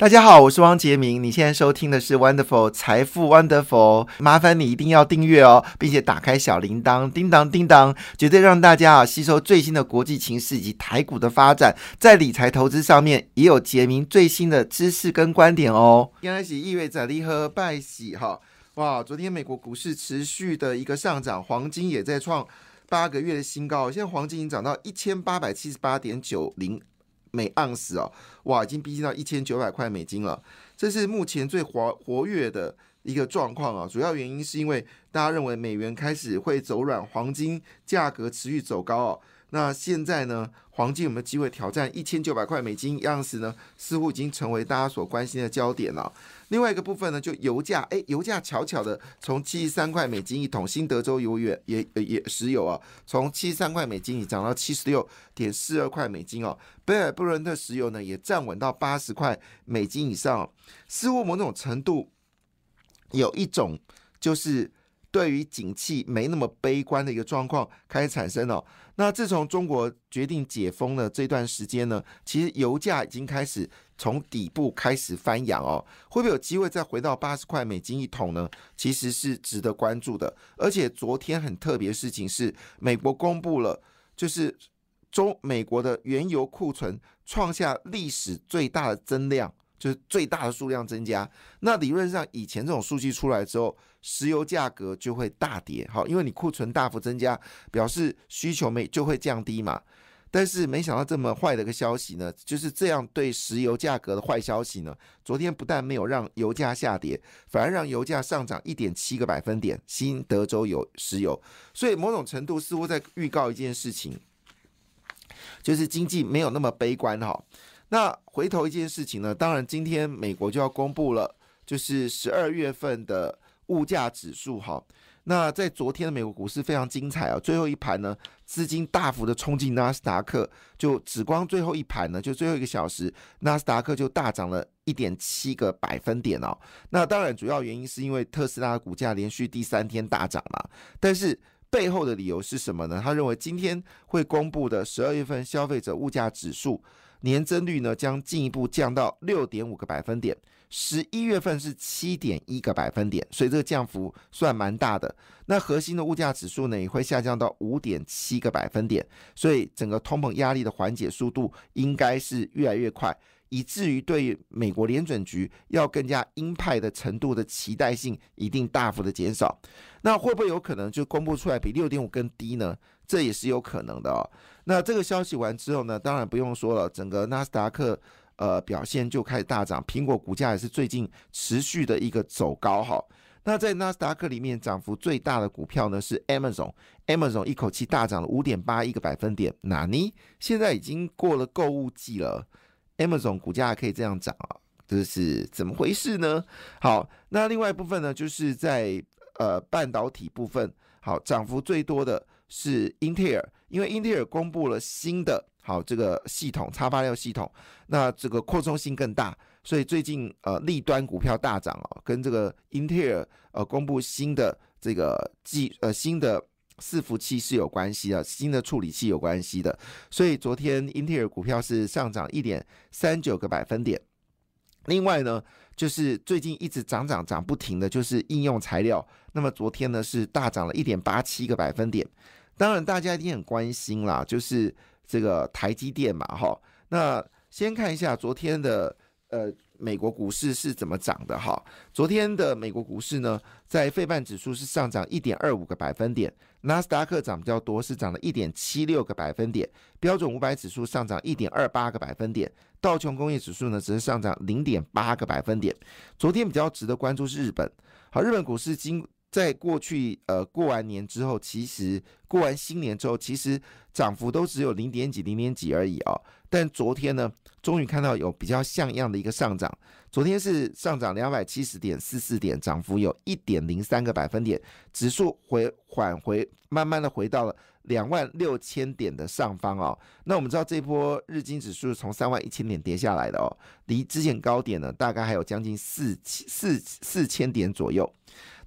大家好，我是汪杰明。你现在收听的是 Wonderful 财富 Wonderful，麻烦你一定要订阅哦，并且打开小铃铛，叮当叮当，绝对让大家啊吸收最新的国际情势以及台股的发展，在理财投资上面也有杰明最新的知识跟观点哦。今天是意味着利和拜喜哈，哇，昨天美国股市持续的一个上涨，黄金也在创八个月的新高，现在黄金已经涨到一千八百七十八点九零。每盎司啊，哇，已经逼近到一千九百块美金了。这是目前最活活跃的一个状况啊。主要原因是因为大家认为美元开始会走软，黄金价格持续走高哦。那现在呢，黄金有没有机会挑战一千九百块美金样子呢？似乎已经成为大家所关心的焦点了。另外一个部分呢，就油价，哎，油价巧巧的从七十三块美金一桶，新德州油源也也石油啊，从七十三块美金涨到七十六点四二块美金哦。贝尔布伦特石油呢也站稳到八十块美金以上，似乎某种程度有一种就是。对于景气没那么悲观的一个状况开始产生了。那自从中国决定解封的这段时间呢，其实油价已经开始从底部开始翻扬哦。会不会有机会再回到八十块美金一桶呢？其实是值得关注的。而且昨天很特别的事情是，美国公布了，就是中美国的原油库存创下历史最大的增量。就是最大的数量增加，那理论上以前这种数据出来之后，石油价格就会大跌，好，因为你库存大幅增加，表示需求没就会降低嘛。但是没想到这么坏的一个消息呢，就是这样对石油价格的坏消息呢，昨天不但没有让油价下跌，反而让油价上涨一点七个百分点。新德州有石油，所以某种程度似乎在预告一件事情，就是经济没有那么悲观哈。那回头一件事情呢，当然今天美国就要公布了，就是十二月份的物价指数哈。那在昨天的美国股市非常精彩啊，最后一盘呢，资金大幅的冲进纳斯达克，就只光最后一盘呢，就最后一个小时，纳斯达克就大涨了一点七个百分点哦。那当然主要原因是因为特斯拉的股价连续第三天大涨嘛，但是背后的理由是什么呢？他认为今天会公布的十二月份消费者物价指数。年增率呢将进一步降到六点五个百分点，十一月份是七点一个百分点，所以这个降幅算蛮大的。那核心的物价指数呢也会下降到五点七个百分点，所以整个通膨压力的缓解速度应该是越来越快。以至于对美国联准局要更加鹰派的程度的期待性一定大幅的减少，那会不会有可能就公布出来比六点五更低呢？这也是有可能的哦。那这个消息完之后呢，当然不用说了，整个纳斯达克呃表现就开始大涨，苹果股价也是最近持续的一个走高哈。那在纳斯达克里面涨幅最大的股票呢是 Amazon，Amazon 一口气大涨了五点八一个百分点，哪尼现在已经过了购物季了。Amazon 股价可以这样涨啊，这是怎么回事呢？好，那另外一部分呢，就是在呃半导体部分，好，涨幅最多的是英特尔，因为英特尔公布了新的好这个系统叉八六系统，那这个扩充性更大，所以最近呃利端股票大涨哦，跟这个英特尔呃公布新的这个技呃新的。伺服器是有关系的，新的处理器有关系的，所以昨天英特尔股票是上涨一点三九个百分点。另外呢，就是最近一直涨涨涨不停的就是应用材料，那么昨天呢是大涨了一点八七个百分点。当然大家一定很关心啦，就是这个台积电嘛，哈。那先看一下昨天的呃。美国股市是怎么涨的？哈，昨天的美国股市呢，在费半指数是上涨一点二五个百分点，纳斯达克涨比较多，是涨了一点七六个百分点，标准五百指数上涨一点二八个百分点，道琼工业指数呢只是上涨零点八个百分点。昨天比较值得关注是日本，好，日本股市经在过去呃过完年之后，其实过完新年之后，其实涨幅都只有零点几、零点几而已哦。但昨天呢，终于看到有比较像样的一个上涨。昨天是上涨两百七十点四四点，涨幅有一点零三个百分点，指数回缓回，慢慢的回到了两万六千点的上方哦。那我们知道这波日经指数从三万一千点跌下来的哦，离之前高点呢，大概还有将近四四四千点左右。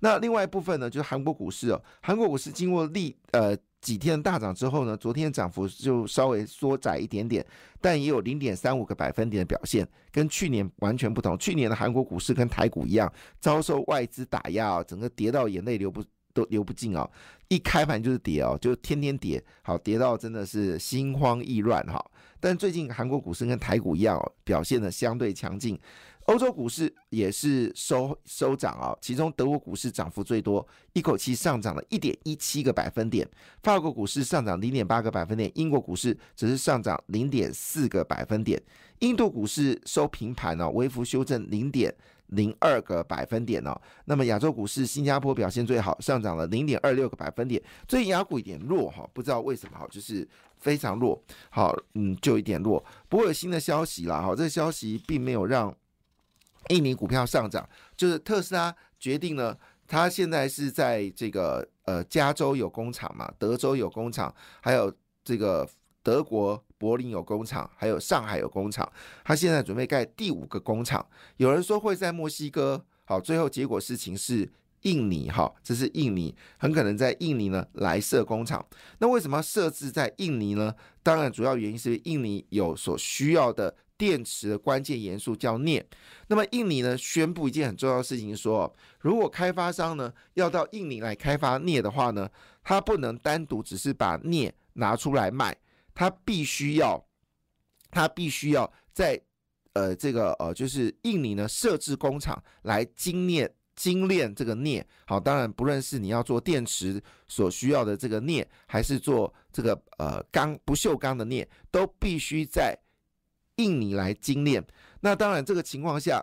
那另外一部分呢，就是韩国股市哦，韩国股市经过历呃几天大涨之后呢，昨天涨幅就稍微缩窄一点点，但也有零点三五个百分点的表现，跟去年完全不同。去年的韩国股市跟台股一样，遭受外资打压啊，整个跌到眼泪流不都流不尽啊，一开盘就是跌哦，就天天跌，好跌到真的是心慌意乱哈。但最近韩国股市跟台股一样哦，表现的相对强劲。欧洲股市也是收收涨啊，其中德国股市涨幅最多，一口气上涨了一点一七个百分点；法国股市上涨零点八个百分点；英国股市只是上涨零点四个百分点；印度股市收平盘哦，微幅修正零点零二个百分点哦。那么亚洲股市，新加坡表现最好，上涨了零点二六个百分点。最近雅股有点弱哈，不知道为什么哈，就是非常弱。好，嗯，就一点弱。不过有新的消息啦，哈，这个消息并没有让。印尼股票上涨，就是特斯拉决定呢，它现在是在这个呃加州有工厂嘛，德州有工厂，还有这个德国柏林有工厂，还有上海有工厂，他现在准备盖第五个工厂。有人说会在墨西哥，好，最后结果事情是。印尼哈，这是印尼，很可能在印尼呢来设工厂。那为什么要设置在印尼呢？当然，主要原因是印尼有所需要的电池的关键元素叫镍。那么印尼呢宣布一件很重要的事情，说如果开发商呢要到印尼来开发镍的话呢，他不能单独只是把镍拿出来卖，他必须要，他必须要在呃这个呃就是印尼呢设置工厂来精炼。精炼这个镍，好，当然不论是你要做电池所需要的这个镍，还是做这个呃钢不锈钢的镍，都必须在印尼来精炼。那当然这个情况下，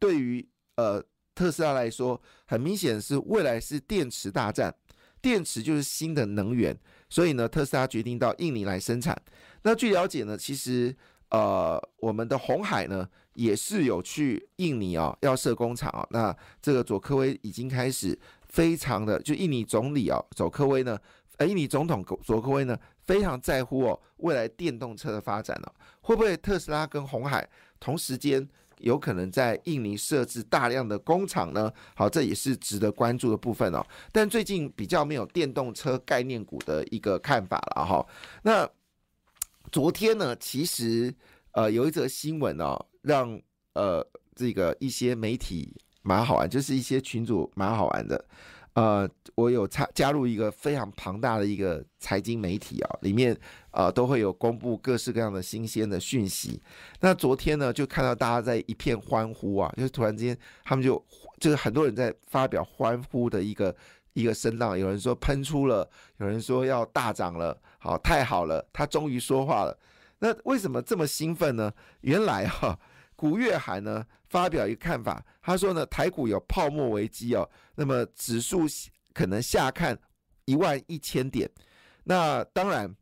对于呃特斯拉来说，很明显是未来是电池大战，电池就是新的能源，所以呢，特斯拉决定到印尼来生产。那据了解呢，其实。呃，我们的红海呢也是有去印尼啊，要设工厂啊。那这个佐科威已经开始非常的，就印尼总理啊，佐科威呢，呃，印尼总统佐科威呢非常在乎哦未来电动车的发展呢，会不会特斯拉跟红海同时间有可能在印尼设置大量的工厂呢？好，这也是值得关注的部分哦。但最近比较没有电动车概念股的一个看法了哈。那。昨天呢，其实呃有一则新闻哦，让呃这个一些媒体蛮好玩，就是一些群主蛮好玩的。呃，我有加加入一个非常庞大的一个财经媒体啊，里面呃都会有公布各式各样的新鲜的讯息。那昨天呢，就看到大家在一片欢呼啊，就是突然之间他们就就是很多人在发表欢呼的一个。一个声浪，有人说喷出了，有人说要大涨了，好，太好了，他终于说话了。那为什么这么兴奋呢？原来哈，古月涵呢发表一个看法，他说呢，台股有泡沫危机哦，那么指数可能下看一万一千点。那当然，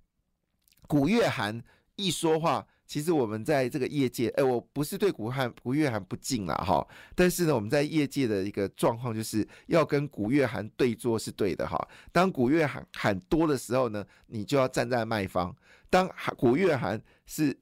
古月涵一说话。其实我们在这个业界，哎，我不是对古汉古月涵不敬了哈，但是呢，我们在业界的一个状况就是要跟古月涵对坐是对的哈。当古月涵喊多的时候呢，你就要站在卖方；当古月涵是。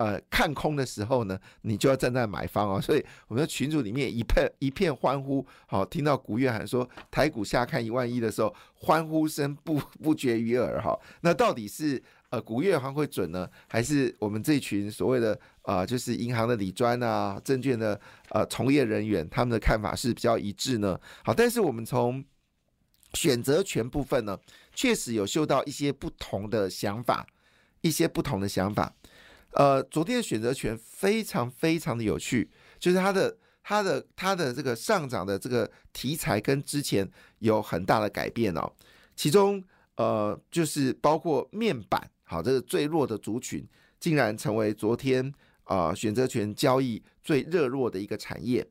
呃，看空的时候呢，你就要站在买方哦。所以我们的群组里面一片一片欢呼，好，听到古月涵说台股下看一万一的时候，欢呼声不不绝于耳哈。那到底是呃古月涵会准呢，还是我们这群所谓的啊，就是银行的理专啊、证券的呃从业人员他们的看法是比较一致呢？好，但是我们从选择权部分呢，确实有嗅到一些不同的想法，一些不同的想法。呃，昨天的选择权非常非常的有趣，就是它的它的它的这个上涨的这个题材跟之前有很大的改变哦。其中呃，就是包括面板，好，这个最弱的族群，竟然成为昨天啊选择权交易最热络的一个产业。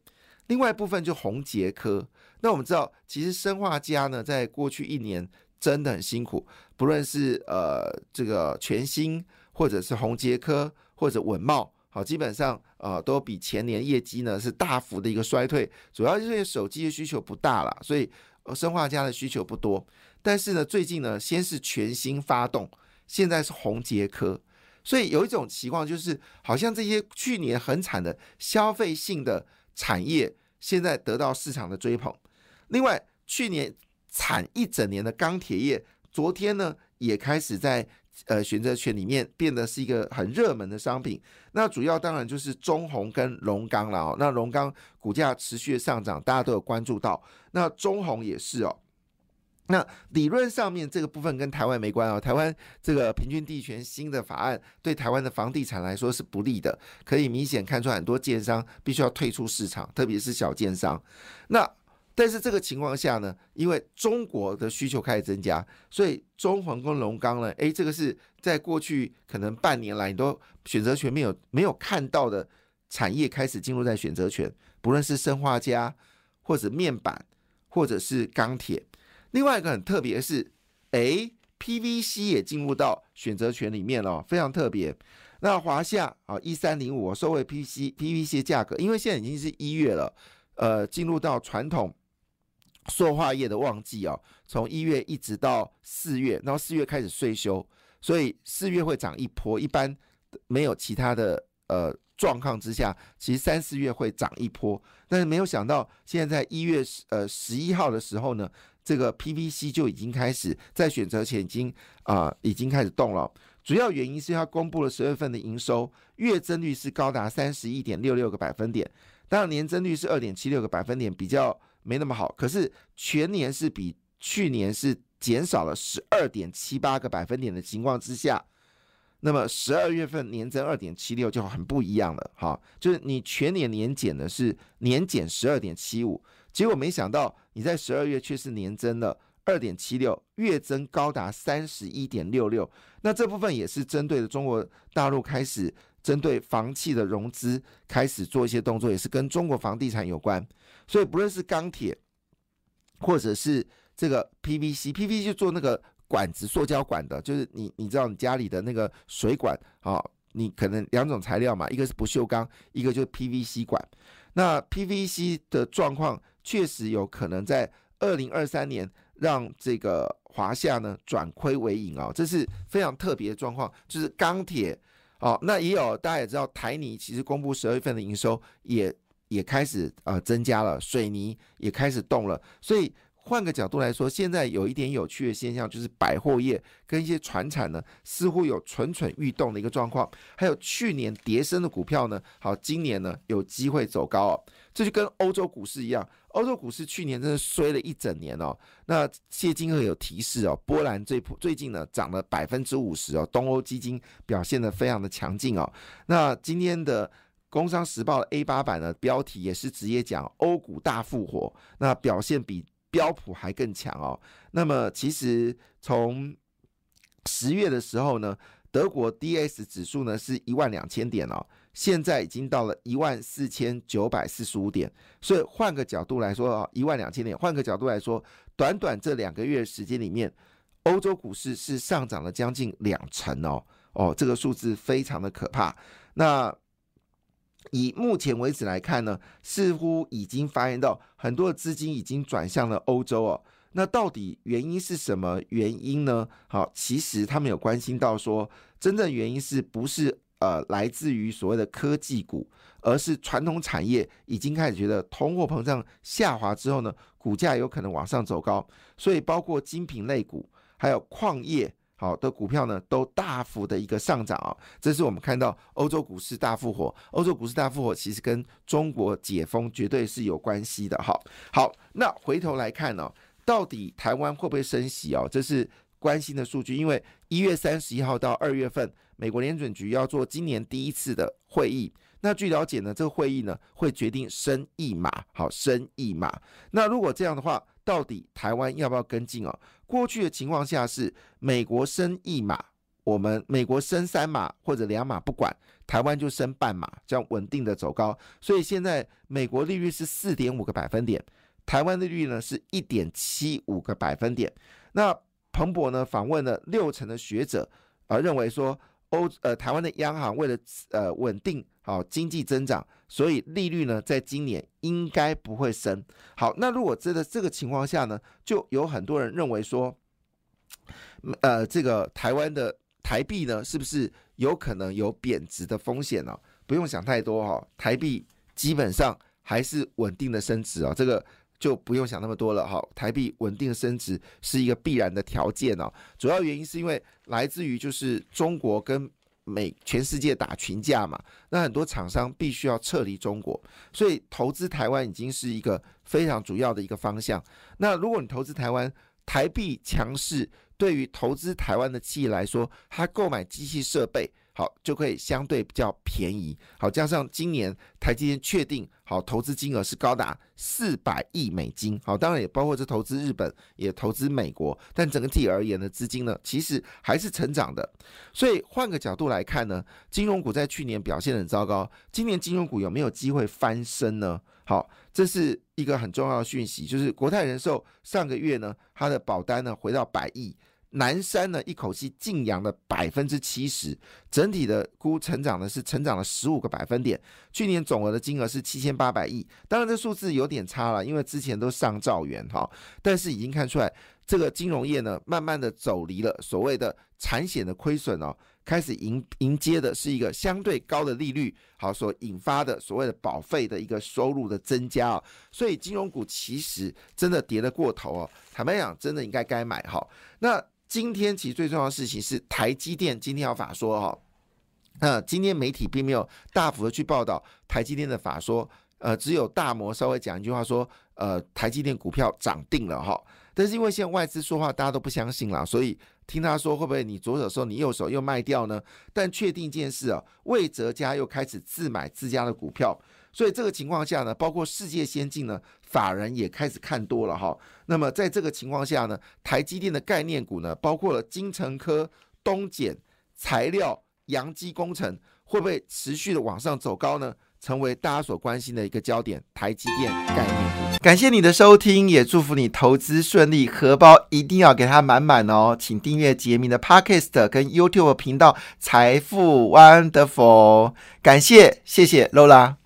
另外一部分就红杰科，那我们知道，其实生化家呢，在过去一年真的很辛苦，不论是呃这个全新。或者是宏杰科或者稳茂，好，基本上呃都比前年业绩呢是大幅的一个衰退，主要就是手机的需求不大了，所以生化家的需求不多。但是呢，最近呢先是全新发动，现在是宏杰科，所以有一种情况就是，好像这些去年很惨的消费性的产业，现在得到市场的追捧。另外，去年惨一整年的钢铁业。昨天呢也开始在呃选择权里面变得是一个很热门的商品。那主要当然就是中红跟龙钢了哦。那龙钢股价持续上涨，大家都有关注到。那中红也是哦。那理论上面这个部分跟台湾没关哦，台湾这个平均地权新的法案对台湾的房地产来说是不利的，可以明显看出很多建商必须要退出市场，特别是小建商。那但是这个情况下呢，因为中国的需求开始增加，所以中环跟龙钢呢，诶，这个是在过去可能半年来你都选择权没有没有看到的产业开始进入在选择权，不论是生化家或者面板或者是钢铁。另外一个很特别的是，哎，PVC 也进入到选择权里面了，非常特别。那华夏啊，一三零五收回 PVC PVC 价格，因为现在已经是一月了，呃，进入到传统塑化业的旺季哦，从一月一直到四月，然后四月开始税收，所以四月会涨一波，一般没有其他的呃。状况之下，其实三四月会涨一波，但是没有想到现在在一月呃十一号的时候呢，这个 PVC 就已经开始在选择前已经啊已经开始动了。主要原因是它公布了十月份的营收月增率是高达三十一点六六个百分点，当然年增率是二点七六个百分点，比较没那么好。可是全年是比去年是减少了十二点七八个百分点的情况之下。那么十二月份年增二点七六就很不一样了，哈，就是你全年年减的是年减十二点七五，结果没想到你在十二月却是年增了二点七六，月增高达三十一点六六。那这部分也是针对的中国大陆开始针对房企的融资开始做一些动作，也是跟中国房地产有关。所以不论是钢铁或者是这个 PVC，PVC 就做那个。管子，塑胶管的，就是你，你知道你家里的那个水管啊，你可能两种材料嘛，一个是不锈钢，一个就是 PVC 管。那 PVC 的状况确实有可能在二零二三年让这个华夏呢转亏为盈啊，这是非常特别的状况。就是钢铁哦，那也有大家也知道，台泥其实公布十二月份的营收也也开始呃增加了，水泥也开始动了，所以。换个角度来说，现在有一点有趣的现象，就是百货业跟一些船产呢，似乎有蠢蠢欲动的一个状况。还有去年跌升的股票呢，好，今年呢有机会走高哦。这就跟欧洲股市一样，欧洲股市去年真的衰了一整年哦。那谢金鹤有提示哦，波兰最最近呢涨了百分之五十哦，东欧基金表现的非常的强劲哦。那今天的工商时报 A 八版的标题也是直接讲欧股大复活，那表现比。标普还更强哦。那么其实从十月的时候呢，德国 D S 指数呢是一万两千点哦，现在已经到了一万四千九百四十五点。所以换个角度来说啊，一万两千点，换个角度来说，短短这两个月时间里面，欧洲股市是上涨了将近两成哦。哦，这个数字非常的可怕。那以目前为止来看呢，似乎已经发现到很多的资金已经转向了欧洲哦。那到底原因是什么原因呢？好，其实他们有关心到说，真正原因是不是呃来自于所谓的科技股，而是传统产业已经开始觉得通货膨胀下滑之后呢，股价有可能往上走高，所以包括精品类股还有矿业。好的股票呢，都大幅的一个上涨啊，这是我们看到欧洲股市大复活。欧洲股市大复活其实跟中国解封绝对是有关系的。哈，好，那回头来看呢，到底台湾会不会升息哦？这是关心的数据，因为一月三十一号到二月份，美国联准局要做今年第一次的会议。那据了解呢，这个会议呢会决定升一码，好，升一码。那如果这样的话，到底台湾要不要跟进哦？过去的情况下是美国升一码，我们美国升三码或者两码不管，台湾就升半码，这样稳定的走高。所以现在美国利率是四点五个百分点，台湾利率呢是一点七五个百分点。那彭博呢访问了六成的学者，而认为说欧呃台湾的央行为了呃稳定。好，经济增长，所以利率呢，在今年应该不会升。好，那如果真的这个情况下呢，就有很多人认为说，呃，这个台湾的台币呢，是不是有可能有贬值的风险呢？不用想太多哈，台币基本上还是稳定的升值啊。这个就不用想那么多了哈。台币稳定升值是一个必然的条件哦。主要原因是因为来自于就是中国跟美全世界打群架嘛，那很多厂商必须要撤离中国，所以投资台湾已经是一个非常主要的一个方向。那如果你投资台湾，台币强势，对于投资台湾的企业来说，它购买机器设备。好，就可以相对比较便宜。好，加上今年台积电确定好投资金额是高达四百亿美金。好，当然也包括这投资日本，也投资美国。但整体而言的资金呢，其实还是成长的。所以换个角度来看呢，金融股在去年表现很糟糕，今年金融股有没有机会翻身呢？好，这是一个很重要的讯息，就是国泰人寿上个月呢，它的保单呢回到百亿。南山呢，一口气净扬了百分之七十，整体的估成长呢是成长了十五个百分点。去年总额的金额是七千八百亿，当然这数字有点差了，因为之前都上兆元哈。但是已经看出来，这个金融业呢，慢慢的走离了所谓的产险的亏损哦，开始迎迎接的是一个相对高的利率，好所引发的所谓的保费的一个收入的增加哦。所以金融股其实真的跌得过头哦，坦白讲，真的应该该买哈。那今天其实最重要的事情是台积电今天要法说哈，那今天媒体并没有大幅的去报道台积电的法说，呃，只有大摩稍微讲一句话说，呃，台积电股票涨定了哈，但是因为现在外资说话大家都不相信了，所以听他说会不会你左手收你右手又卖掉呢？但确定一件事啊，魏哲家又开始自买自家的股票。所以这个情况下呢，包括世界先进呢，法人也开始看多了哈。那么在这个情况下呢，台积电的概念股呢，包括了金城科、东碱、材料、阳基工程，会不会持续的往上走高呢？成为大家所关心的一个焦点。台积电概念股。感谢你的收听，也祝福你投资顺利，荷包一定要给它满满哦。请订阅杰明的 Podcast 跟 YouTube 频道财富 Wonderful。感谢，谢谢 Lola。